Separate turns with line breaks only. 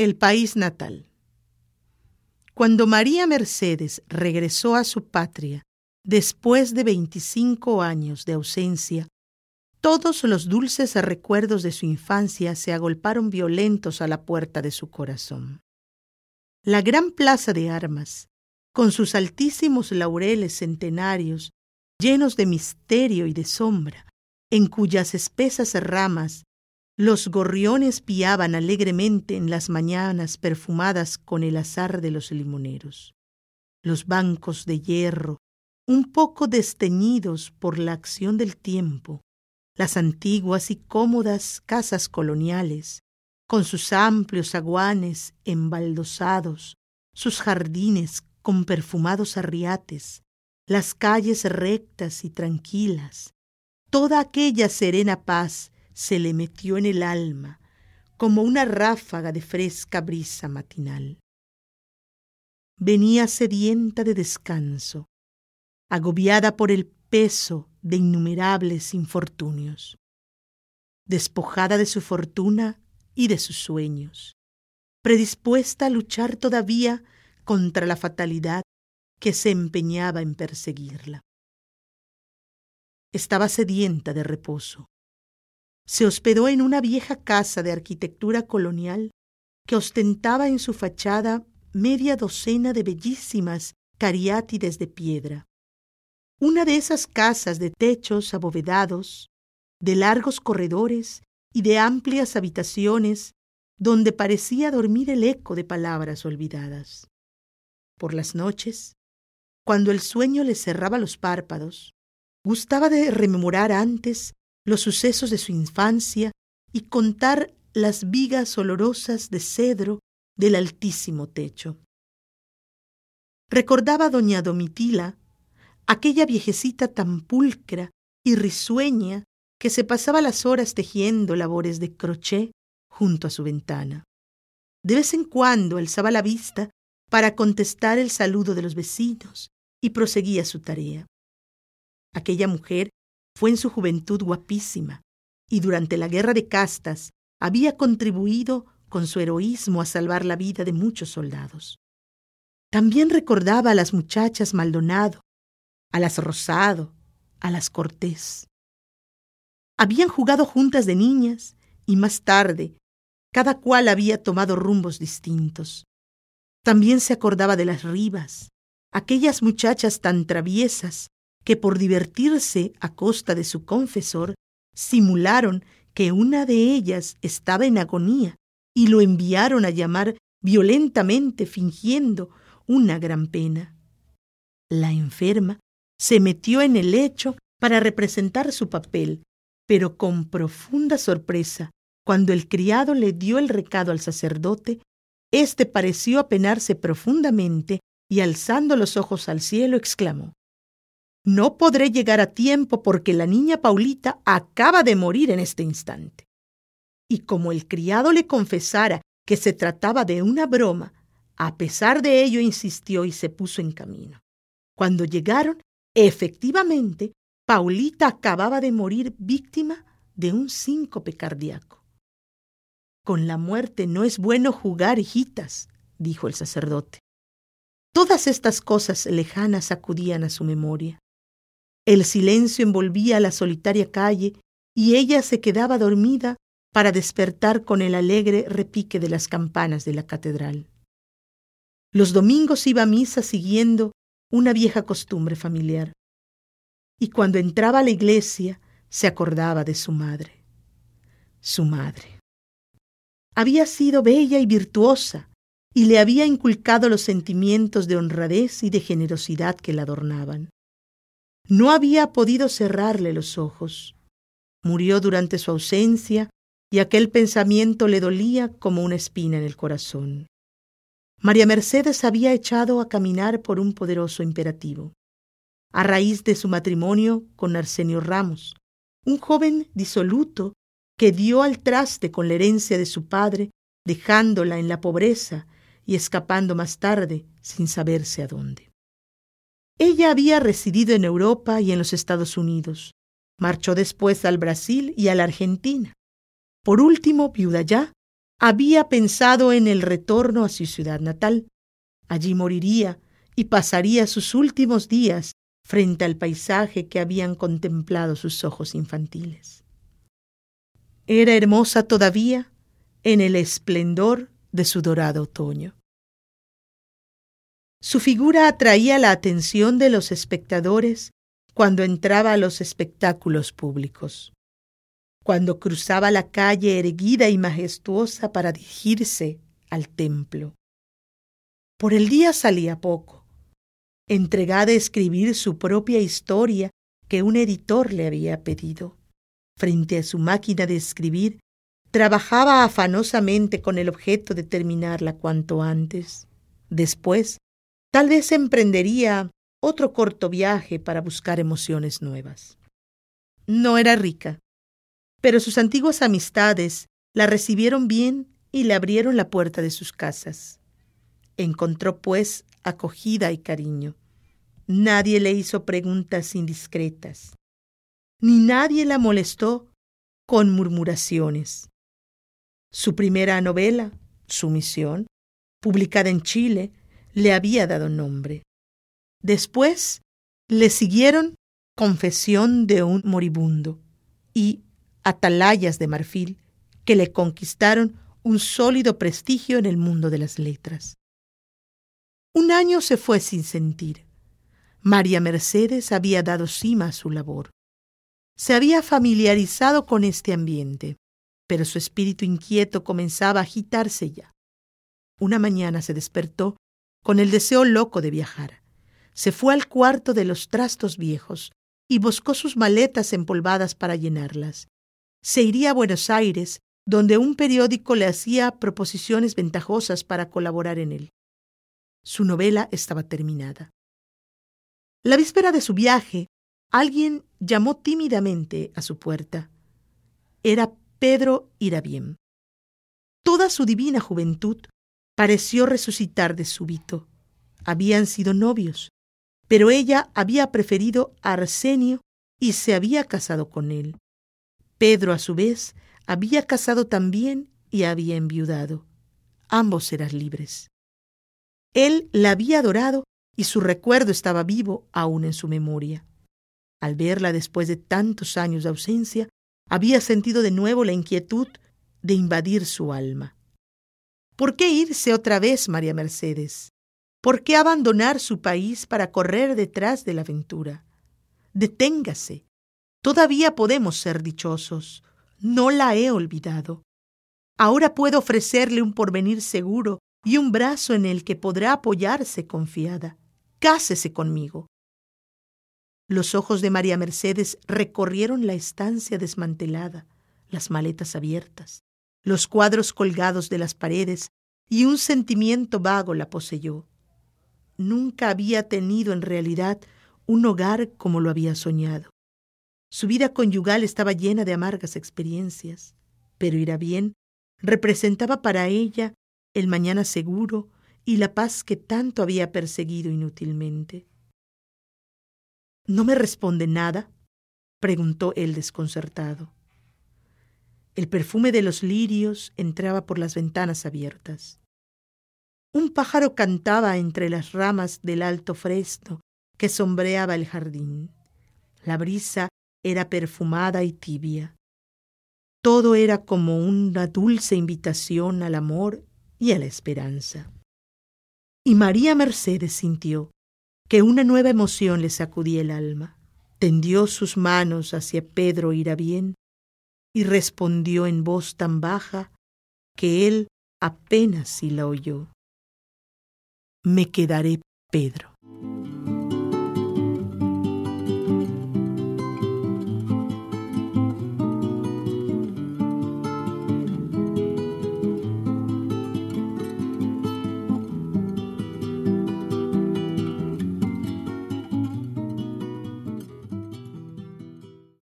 El país natal. Cuando María Mercedes regresó a su patria después de 25 años de ausencia, todos los dulces recuerdos de su infancia se agolparon violentos a la puerta de su corazón. La gran plaza de armas, con sus altísimos laureles centenarios, llenos de misterio y de sombra, en cuyas espesas ramas los gorriones piaban alegremente en las mañanas perfumadas con el azar de los limoneros. Los bancos de hierro, un poco desteñidos por la acción del tiempo, las antiguas y cómodas casas coloniales, con sus amplios aguanes embaldosados, sus jardines con perfumados arriates, las calles rectas y tranquilas, toda aquella serena paz se le metió en el alma como una ráfaga de fresca brisa matinal. Venía sedienta de descanso, agobiada por el peso de innumerables infortunios, despojada de su fortuna y de sus sueños, predispuesta a luchar todavía contra la fatalidad que se empeñaba en perseguirla. Estaba sedienta de reposo. Se hospedó en una vieja casa de arquitectura colonial que ostentaba en su fachada media docena de bellísimas cariátides de piedra. Una de esas casas de techos abovedados, de largos corredores y de amplias habitaciones donde parecía dormir el eco de palabras olvidadas. Por las noches, cuando el sueño le cerraba los párpados, gustaba de rememorar antes los sucesos de su infancia y contar las vigas olorosas de cedro del altísimo techo. Recordaba doña Domitila aquella viejecita tan pulcra y risueña que se pasaba las horas tejiendo labores de crochet junto a su ventana. De vez en cuando alzaba la vista para contestar el saludo de los vecinos y proseguía su tarea. Aquella mujer fue en su juventud guapísima y durante la guerra de castas había contribuido con su heroísmo a salvar la vida de muchos soldados. También recordaba a las muchachas Maldonado, a las Rosado, a las Cortés. Habían jugado juntas de niñas y más tarde cada cual había tomado rumbos distintos. También se acordaba de las Rivas, aquellas muchachas tan traviesas que por divertirse a costa de su confesor simularon que una de ellas estaba en agonía y lo enviaron a llamar violentamente fingiendo una gran pena. La enferma se metió en el lecho para representar su papel, pero con profunda sorpresa, cuando el criado le dio el recado al sacerdote, éste pareció apenarse profundamente y alzando los ojos al cielo exclamó No podré llegar a tiempo porque la niña Paulita acaba de morir en este instante. Y como el criado le confesara que se trataba de una broma, a pesar de ello insistió y se puso en camino. Cuando llegaron, efectivamente, Paulita acababa de morir víctima de un síncope cardíaco. Con la muerte no es bueno jugar, hijitas, dijo el sacerdote. Todas estas cosas lejanas acudían a su memoria. El silencio envolvía la solitaria calle y ella se quedaba dormida para despertar con el alegre repique de las campanas de la catedral. Los domingos iba a misa siguiendo una vieja costumbre familiar. Y cuando entraba a la iglesia se acordaba de su madre. Su madre. Había sido bella y virtuosa, y le había inculcado los sentimientos de honradez y de generosidad que la adornaban. No había podido cerrarle los ojos. Murió durante su ausencia y aquel pensamiento le dolía como una espina en el corazón. María Mercedes había echado a caminar por un poderoso imperativo. A raíz de su matrimonio con Arsenio Ramos, un joven disoluto que dio al traste con la herencia de su padre, dejándola en la pobreza y escapando más tarde sin saberse a dónde. Ella había residido en Europa y en los Estados Unidos. Marchó después al Brasil y a la Argentina. Por último, viuda ya, había pensado en el retorno a su ciudad natal. Allí moriría y pasaría sus últimos días frente al paisaje que habían contemplado sus ojos infantiles. Era hermosa todavía en el esplendor de su dorado otoño. Su figura atraía la atención de los espectadores cuando entraba a los espectáculos públicos, cuando cruzaba la calle erguida y majestuosa para dirigirse al templo. Por el día salía poco, entregada a escribir su propia historia que un editor le había pedido. Frente a su máquina de escribir, trabajaba afanosamente con el objeto de terminarla cuanto antes. Después, tal vez emprendería otro corto viaje para buscar emociones nuevas. No era rica, pero sus antiguas amistades la recibieron bien y le abrieron la puerta de sus casas. Encontró, pues, acogida y cariño. Nadie le hizo preguntas indiscretas, ni nadie la molestó con murmuraciones. Su primera novela, Sumisión, publicada en Chile, le había dado nombre. Después le siguieron Confesión de un moribundo y Atalayas de marfil, que le conquistaron un sólido prestigio en el mundo de las letras. Un año se fue sin sentir. María Mercedes había dado cima a su labor. Se había familiarizado con este ambiente, pero su espíritu inquieto comenzaba a agitarse ya. Una mañana se despertó con el deseo loco de viajar se fue al cuarto de los trastos viejos y buscó sus maletas empolvadas para llenarlas. Se iría a Buenos Aires, donde un periódico le hacía proposiciones ventajosas para colaborar en él. Su novela estaba terminada. La víspera de su viaje, alguien llamó tímidamente a su puerta. Era Pedro Irabien. Toda su divina juventud pareció resucitar de súbito. Habían sido novios, pero ella había preferido a Arsenio y se había casado con él. Pedro, a su vez, había casado también y había enviudado. Ambos eran libres. Él la había adorado y su recuerdo estaba vivo aún en su memoria. Al verla después de tantos años de ausencia, había sentido de nuevo la inquietud de invadir su alma. ¿Por qué irse otra vez, María Mercedes? ¿Por qué abandonar su país para correr detrás de la aventura? Deténgase. Todavía podemos ser dichosos. No la he olvidado. Ahora puedo ofrecerle un porvenir seguro y un brazo en el que podrá apoyarse confiada. Cásese conmigo. Los ojos de María Mercedes recorrieron la estancia desmantelada, las maletas abiertas, los cuadros colgados de las paredes, y un sentimiento vago la poseyó nunca había tenido en realidad un hogar como lo había soñado. Su vida conyugal estaba llena de amargas experiencias, pero irá bien representaba para ella el mañana seguro y la paz que tanto había perseguido inútilmente. ¿No me responde nada? preguntó él desconcertado. El perfume de los lirios entraba por las ventanas abiertas. Un pájaro cantaba entre las ramas del alto fresno que sombreaba el jardín. La brisa era perfumada y tibia. Todo era como una dulce invitación al amor y a la esperanza. Y María Mercedes sintió que una nueva emoción le sacudía el alma. Tendió sus manos hacia Pedro bien y respondió en voz tan baja que él apenas si la oyó me quedaré Pedro.